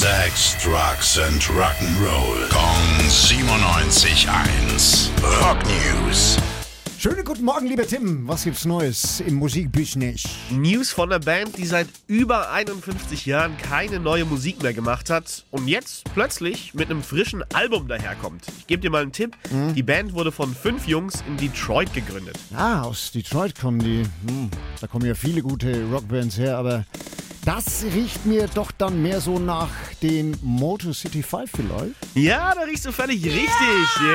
Sex, Drugs and Rock'n'Roll. Kong 97.1. Rock News. Schönen guten Morgen, lieber Tim. Was gibt's Neues im Musikbusiness? News von einer Band, die seit über 51 Jahren keine neue Musik mehr gemacht hat und jetzt plötzlich mit einem frischen Album daherkommt. Ich gebe dir mal einen Tipp. Die Band wurde von fünf Jungs in Detroit gegründet. Ah, aus Detroit kommen die. Hm, da kommen ja viele gute Rockbands her, aber das riecht mir doch dann mehr so nach den Motor City 5 vielleicht. Ja, da riechst du völlig richtig.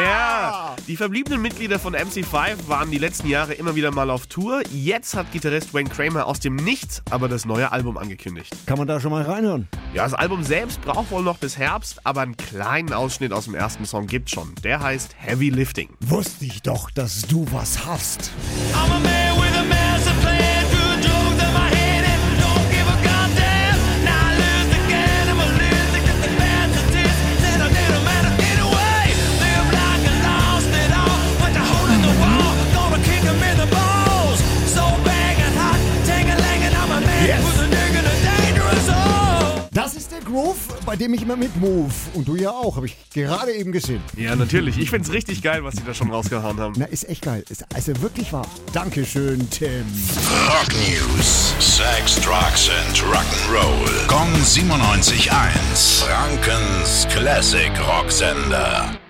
Ja. Die verbliebenen Mitglieder von MC5 waren die letzten Jahre immer wieder mal auf Tour. Jetzt hat Gitarrist Wayne Kramer aus dem Nichts aber das neue Album angekündigt. Kann man da schon mal reinhören? Ja, das Album selbst braucht wohl noch bis Herbst, aber einen kleinen Ausschnitt aus dem ersten Song gibt's schon. Der heißt Heavy Lifting. Wusste ich doch, dass du was hast. I'm a man Groove, bei dem ich immer mit move. Und du ja auch, habe ich gerade eben gesehen. Ja, natürlich. Ich find's richtig geil, was die da schon rausgehauen haben. Na, ist echt geil. Ist also wirklich wahr. Dankeschön, Tim. Rock News. Sex, Drugs and Rock'n'Roll. Kong 97.1. Frankens Classic Rocksender.